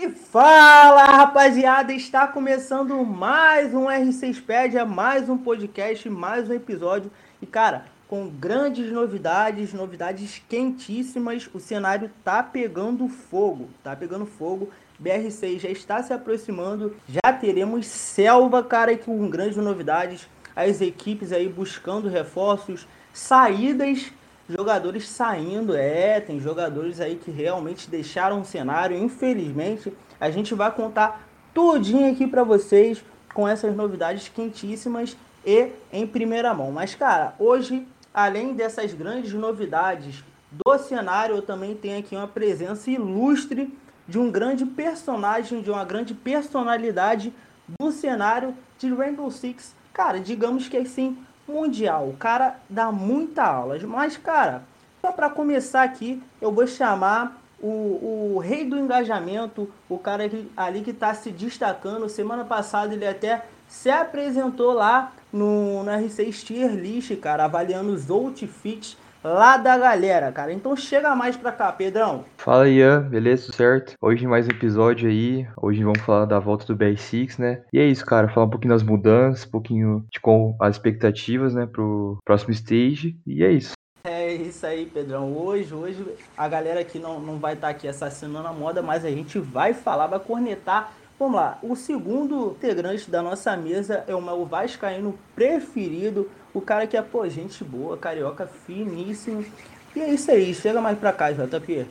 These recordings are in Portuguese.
E fala, rapaziada! Está começando mais um R6pédia, mais um podcast, mais um episódio. E cara, com grandes novidades, novidades quentíssimas. O cenário tá pegando fogo, tá pegando fogo. BR6 já está se aproximando, já teremos selva, cara, com grandes novidades. As equipes aí buscando reforços, saídas jogadores saindo, é, tem jogadores aí que realmente deixaram o cenário. Infelizmente, a gente vai contar tudinho aqui para vocês com essas novidades quentíssimas e em primeira mão. Mas cara, hoje, além dessas grandes novidades do cenário, eu também tenho aqui uma presença ilustre de um grande personagem, de uma grande personalidade do cenário de Rainbow Six. Cara, digamos que assim, mundial. O cara dá muita aula. Mas, cara, só para começar aqui, eu vou chamar o, o rei do engajamento, o cara que, ali que está se destacando. Semana passada ele até se apresentou lá no, no R6 Tier List, cara, avaliando os outfits lá da galera, cara. Então chega mais pra cá, Pedrão. Fala, Ian, beleza? Certo? Hoje mais um episódio aí. Hoje vamos falar da volta do BR6, né? E é isso, cara. Falar um pouquinho das mudanças, um pouquinho de com as expectativas, né, pro próximo stage. E é isso. É isso aí, Pedrão. Hoje, hoje a galera aqui não, não vai estar tá aqui assassinando a moda, mas a gente vai falar, vai cornetar Vamos lá, o segundo integrante da nossa mesa é o meu vascaíno preferido, o cara que é, pô, gente boa, carioca finíssimo. E é isso aí, chega mais pra cá, JP.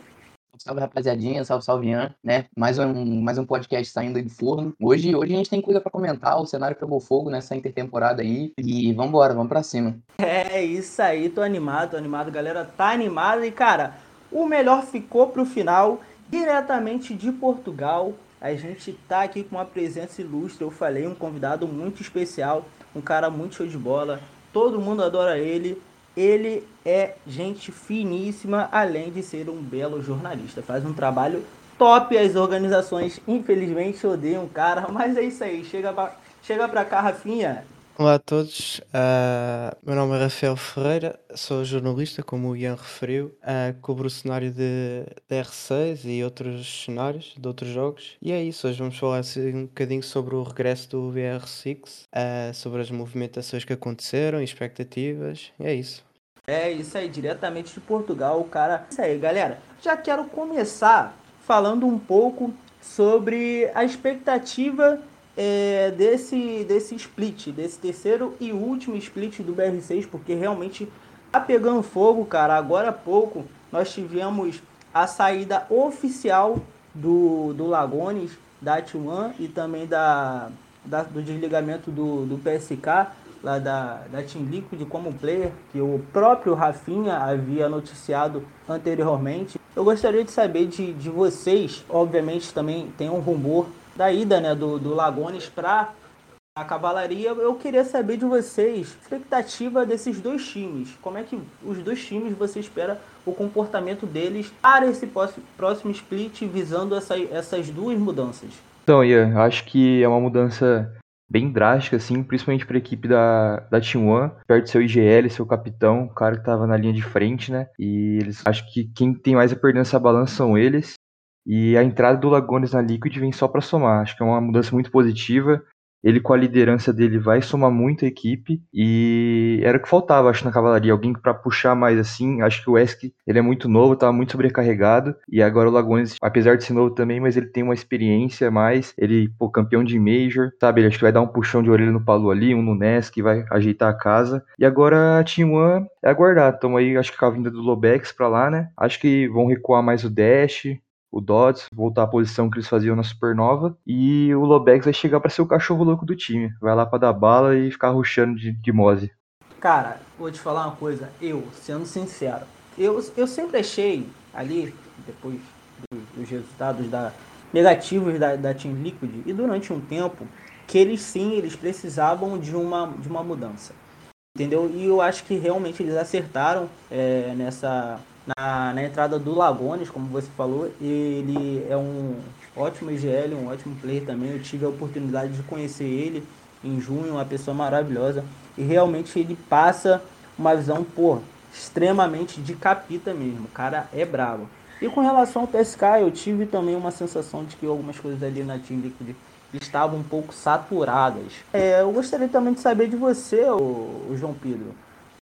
Salve rapaziadinha, salve salve Ian, né? Mais um, mais um podcast saindo do forno. Hoje, hoje a gente tem coisa para comentar, o cenário pegou fogo nessa intertemporada aí e vambora, vamos para cima. É isso aí, tô animado, tô animado, galera tá animada e cara, o melhor ficou pro final, diretamente de Portugal, a gente tá aqui com uma presença ilustre, eu falei, um convidado muito especial, um cara muito show de bola, todo mundo adora ele. Ele é gente finíssima, além de ser um belo jornalista. Faz um trabalho top. As organizações, infelizmente, odeiam o cara, mas é isso aí. Chega pra, chega pra cá, Rafinha. Olá a todos, uh, meu nome é Rafael Ferreira, sou jornalista, como o Ian referiu, uh, cubro o cenário de, de R6 e outros cenários de outros jogos. E é isso, hoje vamos falar assim, um bocadinho sobre o regresso do VR6, uh, ah, sobre as movimentações que aconteceram, expectativas, e é isso. É isso aí, diretamente de Portugal, o cara. Isso aí, galera. Já quero começar falando um pouco sobre a expectativa é, desse, desse split, desse terceiro e último split do BR6, porque realmente tá pegando fogo, cara. Agora há pouco nós tivemos a saída oficial do, do Lagones, da T1 e também da, da, do desligamento do, do PSK, lá da, da Team Liquid como player, que o próprio Rafinha havia noticiado anteriormente. Eu gostaria de saber de, de vocês, obviamente também tem um rumor da ida né, do, do Lagones para a cavalaria. Eu queria saber de vocês, expectativa desses dois times. Como é que os dois times você espera o comportamento deles para esse próximo split, visando essa, essas duas mudanças? Então, Ian, acho que é uma mudança bem drástica, assim, principalmente para a equipe da, da Team One, perto do seu IGL, seu capitão, o cara que estava na linha de frente, né? E eles acho que quem tem mais a perder nessa balança são eles. E a entrada do Lagones na Liquid vem só para somar. Acho que é uma mudança muito positiva. Ele com a liderança dele vai somar muito a equipe e era o que faltava, acho, na cavalaria, alguém para puxar mais assim. Acho que o Esk, ele é muito novo, estava muito sobrecarregado e agora o Lagones, apesar de ser novo também, mas ele tem uma experiência mais, ele, pô, campeão de Major, sabe? Ele acho que vai dar um puxão de orelha no Palu ali, um no Nesk, vai ajeitar a casa. E agora a Team One é aguardar. Estamos aí, acho que com a vinda do Lobex para lá, né? Acho que vão recuar mais o Dash, o Dodds, voltar à posição que eles faziam na Supernova, e o Lobex vai chegar para ser o cachorro louco do time. Vai lá para dar bala e ficar ruxando de, de Mose. Cara, vou te falar uma coisa, eu, sendo sincero, eu, eu sempre achei ali, depois dos resultados da, negativos da, da Team Liquid, e durante um tempo, que eles sim, eles precisavam de uma, de uma mudança. Entendeu? E eu acho que realmente eles acertaram é, nessa, na, na entrada do Lagones, como você falou. Ele é um ótimo IGL, um ótimo player também. Eu tive a oportunidade de conhecer ele em junho, uma pessoa maravilhosa. E realmente ele passa uma visão, pô, extremamente de capita mesmo. O cara é bravo. E com relação ao PSK, eu tive também uma sensação de que algumas coisas ali na Team Liquid estavam um pouco saturadas. É, eu gostaria também de saber de você, o, João Pedro,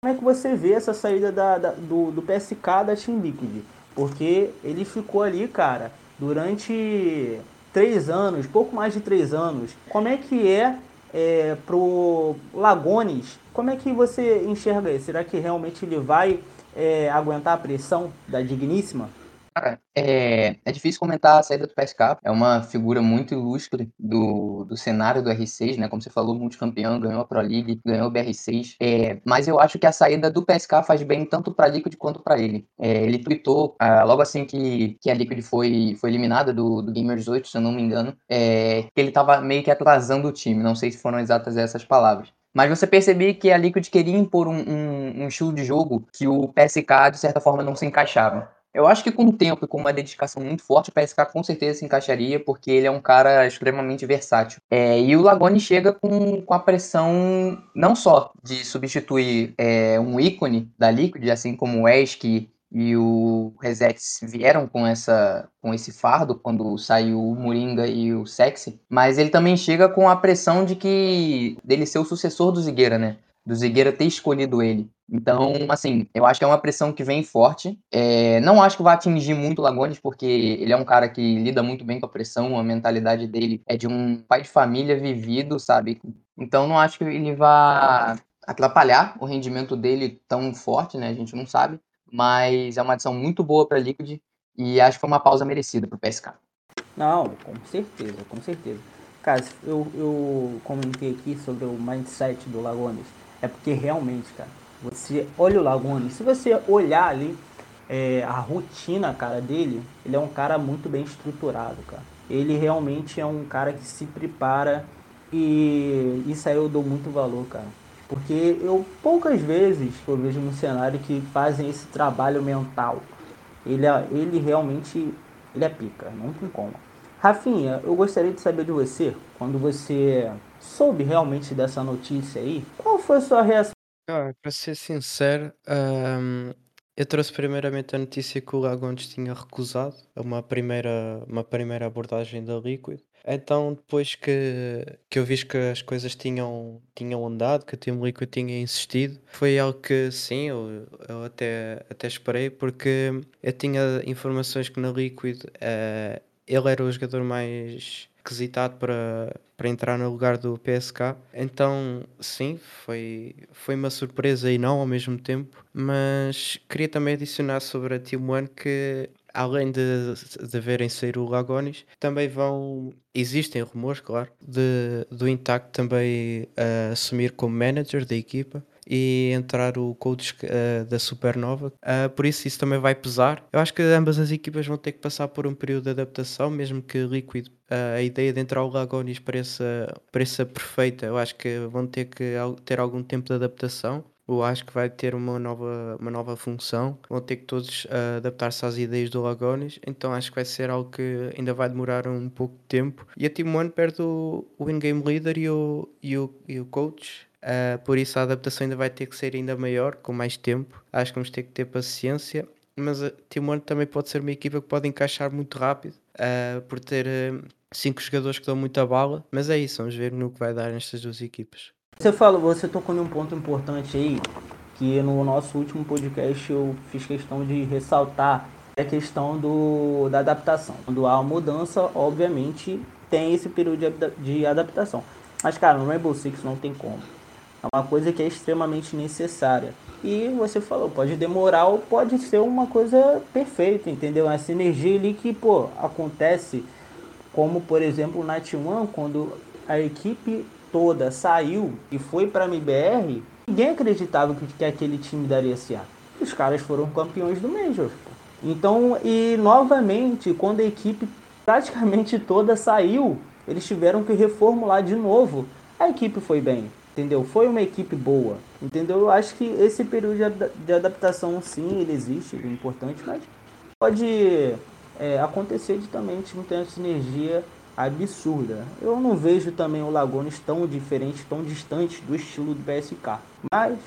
como é que você vê essa saída da, da, do, do PSK da Team Liquid? Porque ele ficou ali, cara, durante três anos, pouco mais de três anos. Como é que é, é pro Lagones? Como é que você enxerga isso? Será que realmente ele vai é, aguentar a pressão da Digníssima? Cara, é, é difícil comentar a saída do PSK. É uma figura muito ilustre do, do cenário do R6, né? Como você falou, multicampeão, ganhou a Pro League, ganhou o BR6. É, mas eu acho que a saída do PSK faz bem tanto para Liquid quanto para ele. É, ele tweetou ah, logo assim que, que a Liquid foi, foi eliminada do, do Gamer 18, se eu não me engano, é, que ele estava meio que atrasando o time. Não sei se foram exatas essas palavras. Mas você percebia que a Liquid queria impor um, um, um, estilo de jogo que o PSK, de certa forma, não se encaixava. Eu acho que com o tempo e com uma dedicação muito forte, o PSK com certeza se encaixaria, porque ele é um cara extremamente versátil. É, e o Lagone chega com, com a pressão não só de substituir é, um ícone da Liquid, assim como o Esk e o Resex vieram com essa com esse fardo quando saiu o Moringa e o Sexy, mas ele também chega com a pressão de que dele ser o sucessor do Zigueira, né? Do Zigueira ter escolhido ele. Então, assim, eu acho que é uma pressão que vem forte. É, não acho que vai atingir muito o Lagones, porque ele é um cara que lida muito bem com a pressão, a mentalidade dele é de um pai de família vivido, sabe? Então, não acho que ele vá atrapalhar o rendimento dele tão forte, né? A gente não sabe. Mas é uma adição muito boa para Liquid e acho que foi uma pausa merecida para o PSK. Não, com certeza, com certeza. Cara, eu, eu comentei aqui sobre o mindset do Lagones. É porque realmente, cara, você olha o Laguna, se você olhar ali é, a rotina, cara, dele, ele é um cara muito bem estruturado, cara. Ele realmente é um cara que se prepara e isso aí eu dou muito valor, cara. Porque eu poucas vezes eu vejo no cenário que fazem esse trabalho mental. Ele, é, ele realmente ele é pica, não tem como. Rafinha, eu gostaria de saber de você, quando você soube realmente dessa notícia aí, qual foi a sua reação? Ah, para ser sincero, eu trouxe primeiramente a notícia que o Lagones tinha recusado uma primeira, uma primeira abordagem da Liquid. Então, depois que, que eu vi que as coisas tinham, tinham andado, que o Team Liquid tinha insistido, foi algo que sim, eu, eu até, até esperei, porque eu tinha informações que na Liquid eh, ele era o jogador mais requisitado para, para entrar no lugar do PSK. Então, sim, foi, foi uma surpresa e não ao mesmo tempo. Mas queria também adicionar sobre a Team One que além de, de verem sair o Lagonis, também vão. Existem rumores, claro, de, do Intact também uh, assumir como manager da equipa e entrar o coach uh, da Supernova. Uh, por isso, isso também vai pesar. Eu acho que ambas as equipas vão ter que passar por um período de adaptação, mesmo que Liquid, uh, a ideia de entrar o Lagonis pareça, pareça perfeita. Eu acho que vão ter que ter algum tempo de adaptação. Eu acho que vai ter uma nova, uma nova função. Vão ter que todos uh, adaptar-se às ideias do Lagonis. Então acho que vai ser algo que ainda vai demorar um pouco de tempo. E a Team One perde o, o in-game leader e o, e o, e o coach. Uh, por isso a adaptação ainda vai ter que ser ainda maior, com mais tempo. Acho que vamos ter que ter paciência. Mas Team One também pode ser uma equipa que pode encaixar muito rápido, uh, por ter uh, cinco jogadores que dão muita bala. Mas é isso, vamos ver no que vai dar nestas duas equipas. Você falou, você tocou num ponto importante aí, que no nosso último podcast eu fiz questão de ressaltar a questão do, da adaptação. Quando há mudança, obviamente, tem esse período de, de adaptação. Mas, cara, no Rainbow Six não tem como. É uma coisa que é extremamente necessária. E você falou, pode demorar ou pode ser uma coisa perfeita, entendeu? Essa energia ali que, pô, acontece, como por exemplo na T1, quando a equipe toda saiu e foi para a MBR, ninguém acreditava que, que aquele time daria certo. Os caras foram campeões do Major. Então, e novamente, quando a equipe praticamente toda saiu, eles tiveram que reformular de novo. A equipe foi bem entendeu? Foi uma equipe boa, entendeu? Eu acho que esse período de adaptação, sim, ele existe, é importante, mas pode é, acontecer de também time ter uma sinergia absurda. Eu não vejo também o Lagones tão diferente, tão distante do estilo do PSK, mas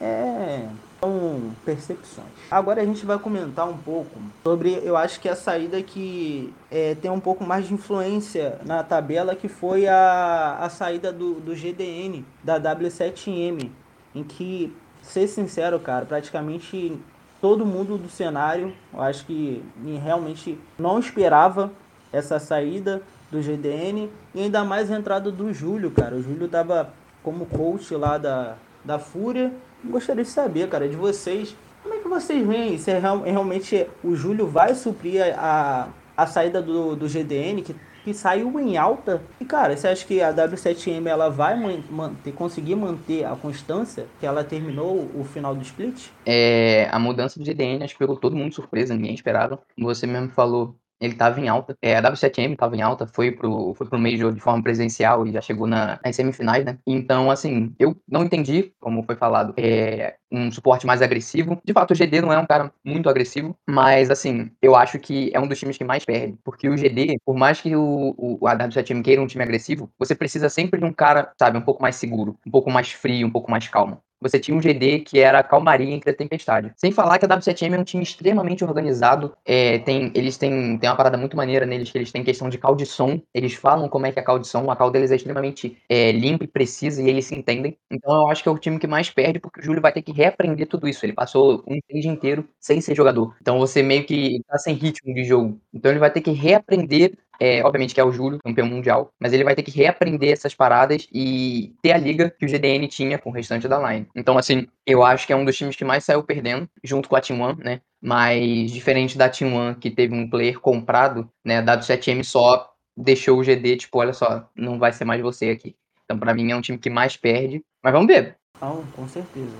é são percepções. Agora a gente vai comentar um pouco sobre, eu acho que a saída que é, tem um pouco mais de influência na tabela, que foi a, a saída do, do GDN, da W7M, em que, ser sincero, cara, praticamente todo mundo do cenário, eu acho que realmente não esperava essa saída do GDN e ainda mais a entrada do Júlio, cara. O Júlio tava como coach lá da, da Fúria. Gostaria de saber, cara, de vocês, como é que vocês veem? Se é, realmente o Júlio vai suprir a, a saída do, do GDN, que, que saiu em alta? E, cara, você acha que a W7M ela vai manter, conseguir manter a constância que ela terminou o final do split? É, a mudança do GDN acho que pegou todo mundo surpresa, ninguém esperava. Você mesmo falou, ele estava em alta. É, a W7M estava em alta, foi pro, foi pro Major de forma presencial e já chegou na, nas semifinais, né? Então, assim, eu não entendi, como foi falado, é, um suporte mais agressivo. De fato, o GD não é um cara muito agressivo, mas, assim, eu acho que é um dos times que mais perde. Porque o GD, por mais que o, o a W7M queira um time agressivo, você precisa sempre de um cara, sabe, um pouco mais seguro, um pouco mais frio, um pouco mais calmo você tinha um GD que era a calmaria entre a tempestade. Sem falar que a W7M é um time extremamente organizado. É, tem, eles têm, uma parada muito maneira neles, que eles têm questão de call de som. Eles falam como é que é a call de som. A call deles é extremamente é, limpa e precisa e eles se entendem. Então eu acho que é o time que mais perde, porque o Júlio vai ter que reaprender tudo isso. Ele passou um stage inteiro sem ser jogador. Então você meio que tá sem ritmo de jogo. Então ele vai ter que reaprender é, obviamente que é o Júlio, campeão mundial, mas ele vai ter que reaprender essas paradas e ter a liga que o GDN tinha com o restante da line. Então, assim, eu acho que é um dos times que mais saiu perdendo, junto com a Team One, né? Mas diferente da Team One, que teve um player comprado, né? A W7M só deixou o GD, tipo, olha só, não vai ser mais você aqui. Então, para mim, é um time que mais perde. Mas vamos ver. Com certeza.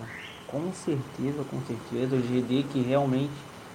Com certeza, com certeza. O GD que realmente,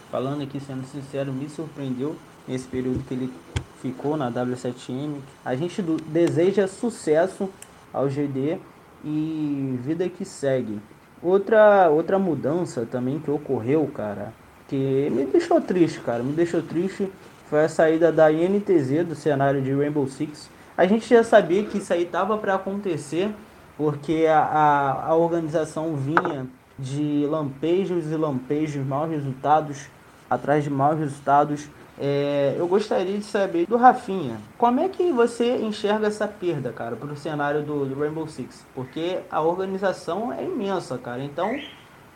falando aqui, sendo sincero, me surpreendeu nesse período que ele ficou na W7M. A gente deseja sucesso ao GD e vida que segue. Outra, outra mudança também que ocorreu, cara, que me deixou triste, cara, me deixou triste, foi a saída da INTZ do cenário de Rainbow Six. A gente já sabia que isso aí tava para acontecer, porque a, a, a organização vinha de lampejos e lampejos, maus resultados, atrás de maus resultados, é, eu gostaria de saber do Rafinha, como é que você enxerga essa perda, cara, para o cenário do, do, Rainbow Six? Porque a organização é imensa, cara. Então,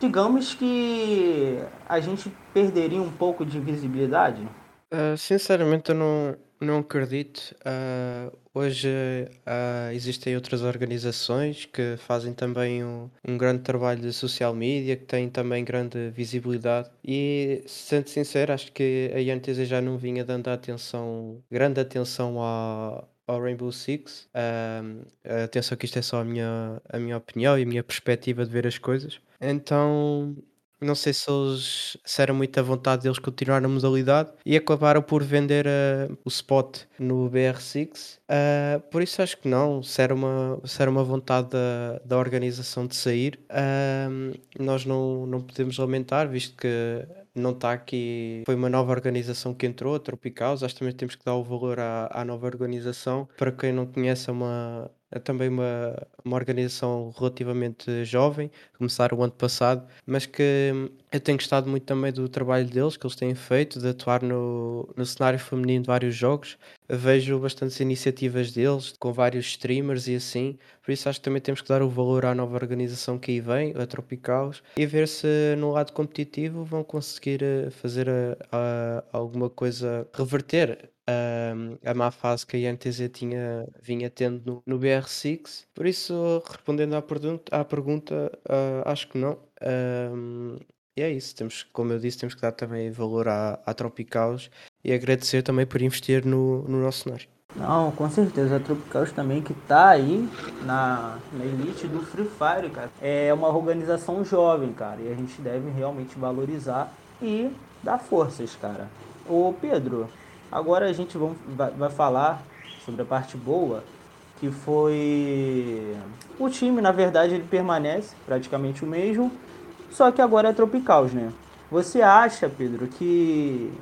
digamos que a gente perderia um pouco de visibilidade? Uh, sinceramente, eu não, não acredito. Uh, hoje uh, existem outras organizações que fazem também um, um grande trabalho de social media, que têm também grande visibilidade. E, sendo sincero, acho que a INTZ já não vinha dando atenção, grande atenção ao, ao Rainbow Six. atenção que isto é só a minha, a minha opinião e a minha perspectiva de ver as coisas. Então, não sei se eles se era muita vontade deles continuar na modalidade e acabaram por vender uh, o spot no BR6. Uh, eh, por isso acho que não, se era uma, se era uma vontade da, da organização de sair, uh, nós não, não podemos lamentar, visto que não está aqui. Foi uma nova organização que entrou, a Tropicaus. Acho que também temos que dar o valor à, à nova organização. Para quem não conhece, é uma, é também uma, uma organização relativamente jovem, começaram o ano passado, mas que eu tenho gostado muito também do trabalho deles, que eles têm feito, de atuar no, no cenário feminino de vários jogos. Vejo bastantes iniciativas deles, com vários streamers e assim, por isso acho que também temos que dar o valor à nova organização que aí vem, a Tropicaus, e ver se no lado competitivo vão conseguir eh, fazer a, eh, a, alguma coisa, reverter a, a má fase que a INTZ tinha, vinha tendo no, no BR6. Por isso, respondendo à pergunta, à pergunta uh, acho que não. Um, e é isso, temos, como eu disse, temos que dar também valor à, à e agradecer também por investir no, no nosso cenário. Não, com certeza. A Tropicaus também que tá aí na, na elite do Free Fire, cara. É uma organização jovem, cara. E a gente deve realmente valorizar e dar forças, cara. Ô Pedro, Agora a gente vai, vai falar sobre a parte boa, que foi o time, na verdade, ele permanece praticamente o mesmo, só que agora é Tropicals, né? Você acha, Pedro, que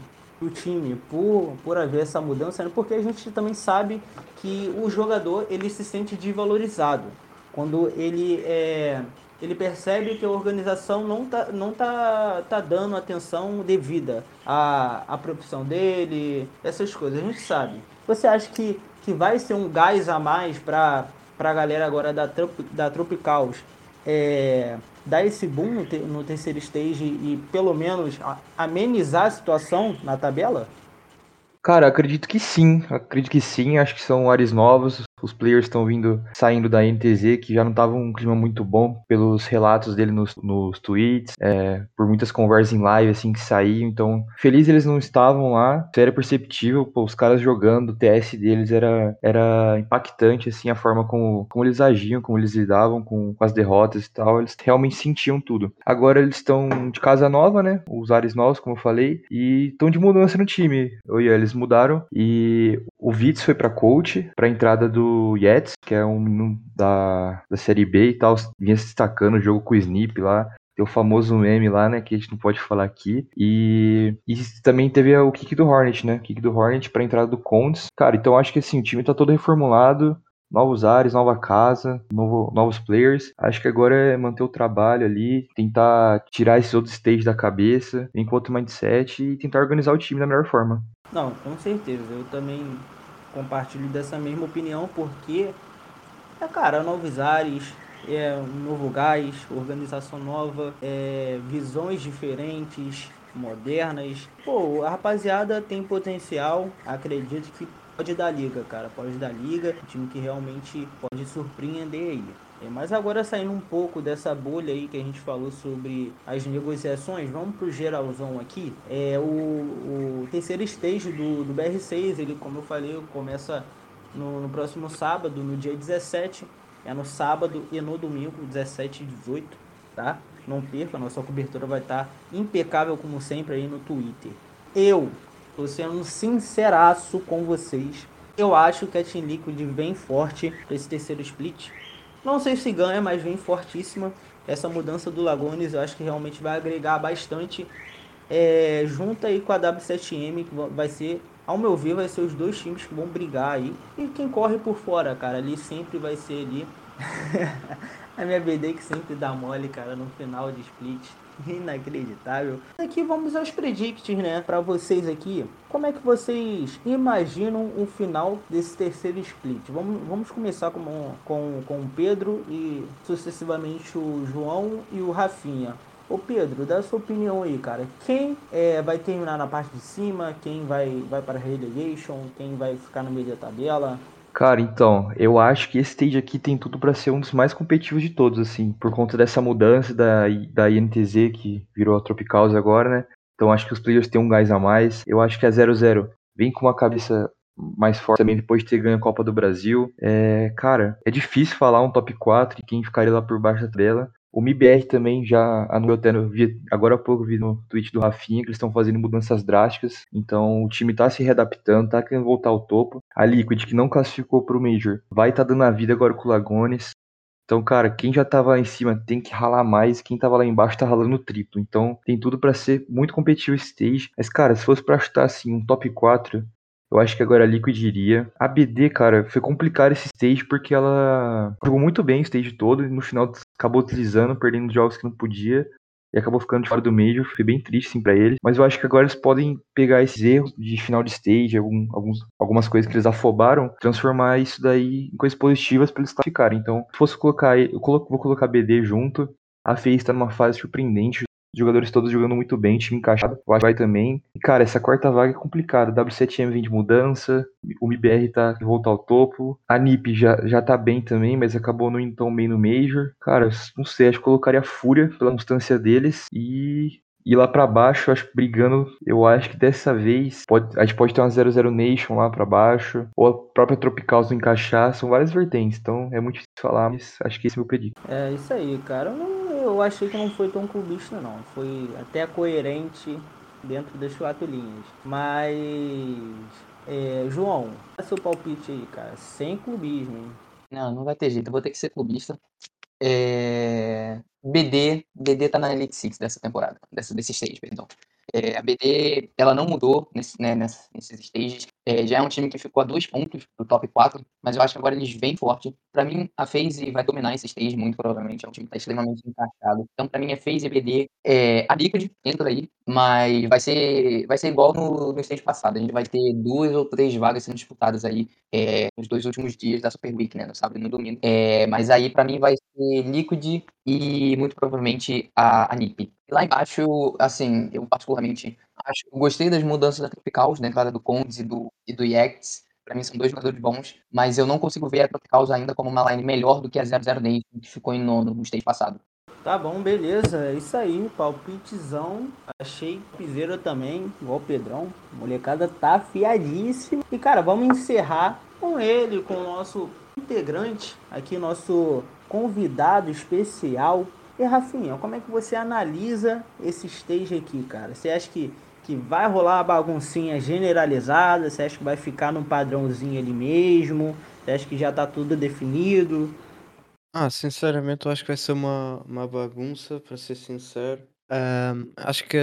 o time, por, por haver essa mudança, né? porque a gente também sabe que o jogador ele se sente desvalorizado quando ele é ele percebe que a organização não tá, não tá, tá dando atenção devida à, à profissão dele, essas coisas, a gente sabe. Você acha que, que vai ser um gás a mais para a galera agora da, da Tropicals é, dar esse boom no, te, no terceiro stage e pelo menos amenizar a situação na tabela? Cara, acredito que sim. Acredito que sim. Acho que são ares novos os players estão vindo, saindo da NTZ, que já não tava um clima muito bom, pelos relatos dele nos, nos tweets, é, por muitas conversas em live, assim, que saíam. Então, feliz eles não estavam lá. Isso era perceptível, pô, os caras jogando, o TS deles era, era impactante, assim, a forma como, como eles agiam, como eles lidavam com, com as derrotas e tal. Eles realmente sentiam tudo. Agora eles estão de casa nova, né? Os ares novos, como eu falei, e estão de mudança no time. Eles mudaram e o Vitz foi para coach, para entrada do Yetz, que é um da, da Série B e tal, vinha se destacando o jogo com o Snip lá. Tem o famoso meme lá, né, que a gente não pode falar aqui. E, e também teve o kick do Hornet, né? Kick do Hornet pra entrada do Condes. Cara, então acho que assim, o time tá todo reformulado novos ares, nova casa, novo, novos players. Acho que agora é manter o trabalho ali, tentar tirar esses outros stages da cabeça, enquanto mindset e tentar organizar o time da melhor forma. Não, com certeza. Eu também compartilho dessa mesma opinião, porque, é, cara, novos ares, é um novo gás, organização nova, é, visões diferentes, modernas. Pô, a rapaziada tem potencial, acredito que pode dar liga, cara, pode dar liga, um time que realmente pode surpreender aí. É, mas agora saindo um pouco dessa bolha aí que a gente falou sobre as negociações, vamos pro geralzão aqui. É, o, o terceiro stage do, do BR6, ele, como eu falei, começa no, no, próximo sábado, no dia 17. É no sábado e no domingo, 17 e 18, tá? Não perca, nossa cobertura vai estar impecável como sempre aí no Twitter. Eu tô sendo sinceraço com vocês. Eu acho que a Team Liquid vem forte para esse terceiro split. Não sei se ganha, mas vem fortíssima. Essa mudança do Lagones eu acho que realmente vai agregar bastante. É, junto aí com a W7M, que vai ser, ao meu ver, vai ser os dois times que vão brigar aí. E quem corre por fora, cara, ali sempre vai ser ali. a minha BD que sempre dá mole, cara, no final de split. Inacreditável. Aqui vamos aos predicts, né? Para vocês aqui, como é que vocês imaginam o final desse terceiro split? Vamos, vamos começar com, com, com o Pedro e sucessivamente o João e o Rafinha. Ô Pedro, dá sua opinião aí, cara. Quem é, vai terminar na parte de cima? Quem vai, vai para a relegation? Quem vai ficar no meio da tabela? Cara, então, eu acho que esse stage aqui tem tudo para ser um dos mais competitivos de todos, assim, por conta dessa mudança da, da INTZ que virou a Tropicals agora, né? Então acho que os players têm um gás a mais. Eu acho que a 0-0 vem com uma cabeça mais forte também depois de ter ganho a Copa do Brasil. É, cara, é difícil falar um top 4 e quem ficaria lá por baixo da tabela. O MIBR também já anunciou até, agora há pouco vi no tweet do Rafinha que eles estão fazendo mudanças drásticas, então o time tá se readaptando, tá querendo voltar ao topo. A Liquid, que não classificou pro Major, vai estar tá dando a vida agora com o Lagones. Então, cara, quem já tava lá em cima tem que ralar mais, quem tava lá embaixo tá ralando triplo. Então, tem tudo para ser muito competitivo esse stage. Mas, cara, se fosse pra chutar assim um top 4, eu acho que agora a Liquid iria. A BD, cara, foi complicado esse stage porque ela jogou muito bem o stage todo e no final acabou deslizando, perdendo jogos que não podia e acabou ficando de fora do Major. Foi bem triste, sim, pra eles. Mas eu acho que agora eles podem pegar esses erros de final de stage, algum, alguns, algumas coisas que eles afobaram, transformar isso daí em coisas positivas para eles classificarem. Então, se fosse colocar, eu vou colocar BD junto. A FaZe está numa fase surpreendente jogadores todos jogando muito bem, time encaixado, o vai também. E, cara, essa quarta vaga é complicada. W7M vem de mudança, o MBR tá de volta ao topo, a NiP já, já tá bem também, mas acabou não indo tão bem no Major. Cara, não sei, acho que colocaria Fúria pela constância deles e e lá para baixo, acho brigando, eu acho que dessa vez pode, a gente pode ter uma 00 Nation lá para baixo, ou a própria Tropical se encaixar, são várias vertentes, então é muito difícil falar, mas acho que esse é o meu pedido. É isso aí, cara. Eu não eu achei que não foi tão clubista, não. Foi até coerente dentro das quatro linhas. Mas, é, João, dá seu palpite aí, cara. Sem clubismo, hein? Não, não vai ter jeito. Eu vou ter que ser clubista. É... BD, BD tá na Elite Six dessa temporada, dessa, desse stage, perdão. É, a BD, ela não mudou nesse, né, nesses stages. É, já é um time que ficou a dois pontos do top 4, mas eu acho que agora eles vêm forte. Para mim, a FaZe vai dominar esse stage muito provavelmente. É um time que tá extremamente encaixado. Então, para mim, é FaZe e BD. É, a Liquid entra aí, mas vai ser, vai ser igual no, no stage passado. A gente vai ter duas ou três vagas sendo disputadas aí é, nos dois últimos dias da Super Week, né? No sábado e no domingo. É, mas aí, para mim, vai ser Liquid e muito provavelmente a, a NiP. Lá embaixo, assim, eu particularmente acho, gostei das mudanças da Tropicals, né, claro, do Condes e do, e do Yachts. Pra mim são dois jogadores bons, mas eu não consigo ver a Tropicals ainda como uma line melhor do que a 00 Nation, que ficou em nono no stage passado. Tá bom, beleza. É isso aí, palpitezão. Achei piseira também, igual o Pedrão. A molecada tá afiadíssima. E, cara, vamos encerrar com ele, com o nosso integrante, aqui, nosso convidado especial. E, Rafinha, como é que você analisa esse stage aqui, cara? Você acha que, que vai rolar uma baguncinha generalizada? Você acha que vai ficar num padrãozinho ali mesmo? Você acha que já tá tudo definido? Ah, sinceramente, eu acho que vai ser uma, uma bagunça, para ser sincero. Ahm, acho que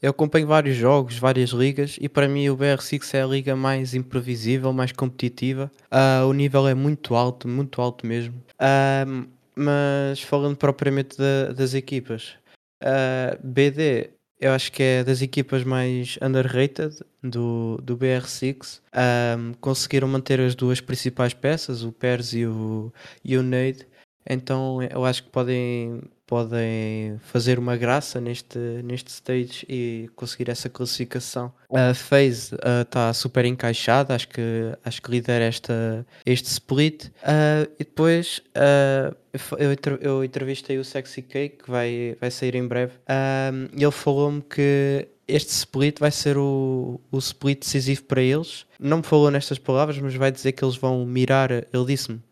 eu acompanho vários jogos, várias ligas, e para mim o BR6 é a liga mais imprevisível, mais competitiva. Ah, o nível é muito alto, muito alto mesmo. Ahm, mas falando propriamente da- das equipas, a BD eu acho que é das equipas mais underrated do, do BR6. Ahm, conseguiram manter as duas principais peças, o Pers e o, e o Nade. Então eu acho que podem, podem fazer uma graça neste, neste stage e conseguir essa classificação. A FaZe está super encaixada, acho que, acho que lidera esta, este split. Uh, e depois uh, eu, eu, entrevistei o Sexy Cake, que vai, vai sair em breve, e ele falou-me que este split vai ser o, o split decisivo para eles. Não me falou nestas palavras, mas vai dizer que eles vão mirar, ele disse-me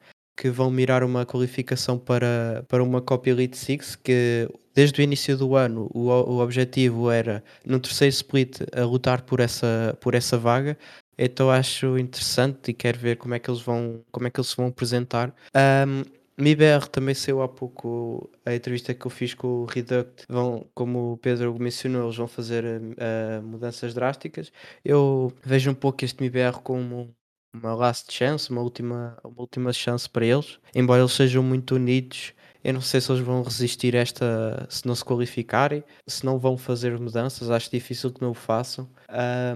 que vão mirar uma qualificação para, para uma Copa Elite Six, que desde o início do ano o, o objetivo era, no terceiro split, a lutar por essa, por essa vaga. Então acho interessante e quero ver como é que eles vão, como é que eles se vão apresentar. Um, MIBR também saiu há pouco a entrevista que eu fiz com o Reduct. Vão, como o Pedro mencionou, eles vão fazer uh, mudanças drásticas. Eu vejo um pouco este MIBR como uma last chance, uma última, uma última chance para eles. Embora eles sejam muito unidos, eu não sei se eles vão resistir esta, se não se qualificarem, se não vão fazer mudanças, acho difícil que não o façam.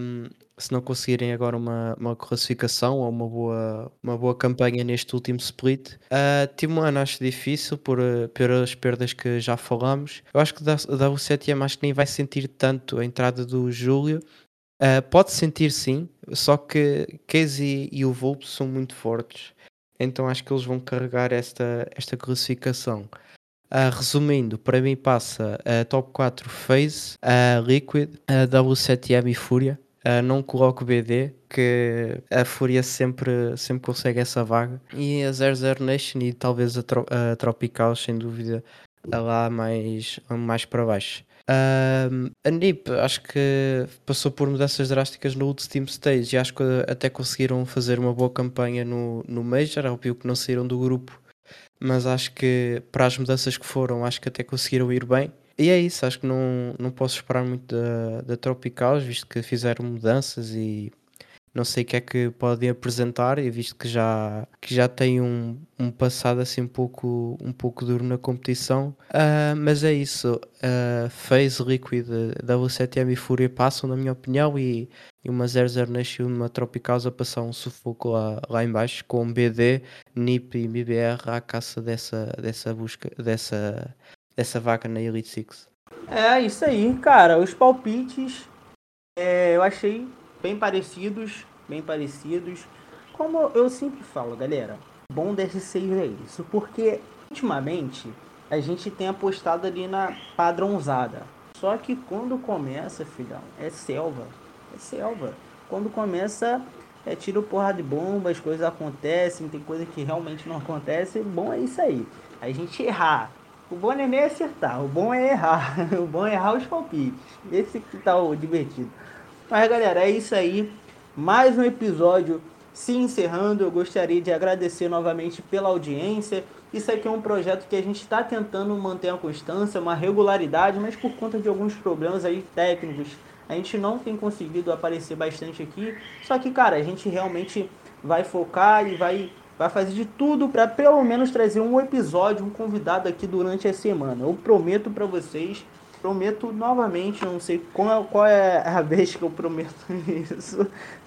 Um, se não conseguirem agora uma, uma classificação ou uma boa, uma boa campanha neste último split. Uh, Timano acho difícil por, pelas perdas que já falamos. Eu acho que da, da U7M acho que nem vai sentir tanto a entrada do Júlio, Uh, pode sentir sim, só que Casey e o Volpe são muito fortes, então acho que eles vão carregar esta, esta classificação. Uh, resumindo, para mim passa a top 4 Phase, a Liquid, a W7M e Fúria. Uh, não coloco BD, que a Fúria sempre, sempre consegue essa vaga. E a 00 Nation e talvez a, Tro a Tropical, sem dúvida, lá mais, mais para baixo. Um, a NIP acho que passou por mudanças drásticas no último stage e acho que até conseguiram fazer uma boa campanha no, no Major. Óbvio que não saíram do grupo, mas acho que para as mudanças que foram, acho que até conseguiram ir bem. E é isso, acho que não, não posso esperar muito da, da Tropicals, visto que fizeram mudanças e não sei o que é que podem apresentar, e visto que já, que já tem um, um passado assim um pouco, um pouco duro na competição. Uh, mas é isso. Uh, FaZe, Liquid, W7M e Fúria passam, na minha opinião, e, e uma 00 Nation, uma Tropicals a passar um sufoco lá, lá em baixo, com BD, NIP e MBR à caça dessa, dessa busca, dessa, dessa vaca na Elite Six. É, isso aí, cara. Os palpites é, eu achei bem parecidos, bem parecidos. Como eu sempre falo, galera, bom 6 é isso, porque ultimamente a gente tem apostado ali na padrãozada. Só que quando começa, filhão, é selva, é selva. Quando começa, é tiro porra de bomba, as coisas acontecem, tem coisa que realmente não acontece. Bom é isso aí. A gente errar. O bom é nem acertar, o bom é errar. O bom é errar os palpites. Esse que tá o divertido. Mas galera, é isso aí. Mais um episódio se encerrando. Eu gostaria de agradecer novamente pela audiência. Isso aqui é um projeto que a gente está tentando manter a constância, uma regularidade, mas por conta de alguns problemas aí técnicos, A gente não tem conseguido aparecer bastante aqui, só que, cara, a gente realmente vai focar e vai, vai fazer de tudo para pelo menos trazer um episódio, um convidado aqui durante a semana. Eu prometo para vocês, prometo novamente, não sei qual, é, qual é a vez que eu prometo isso,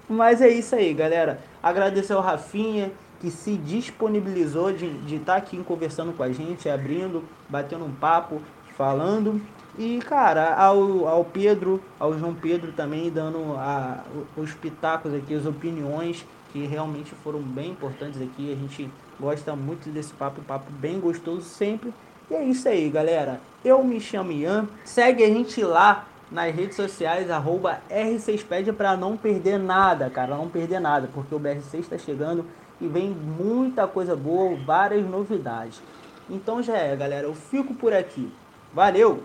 mas é isso aí, galera. Agradecer ao Rafinha que se disponibilizou de estar tá aqui conversando com a gente, abrindo, batendo um papo, falando. E, cara, ao, ao Pedro, ao João Pedro também dando a, os pitacos aqui, as opiniões que realmente foram bem importantes aqui. A gente gosta muito desse papo, papo bem gostoso sempre. E é isso aí, galera. Eu me chamo Ian. Segue a gente lá nas redes sociais, arroba R6Pedia, para não perder nada, cara. Não perder nada, porque o BR6 está chegando e vem muita coisa boa, várias novidades. Então já é, galera. Eu fico por aqui. Valeu!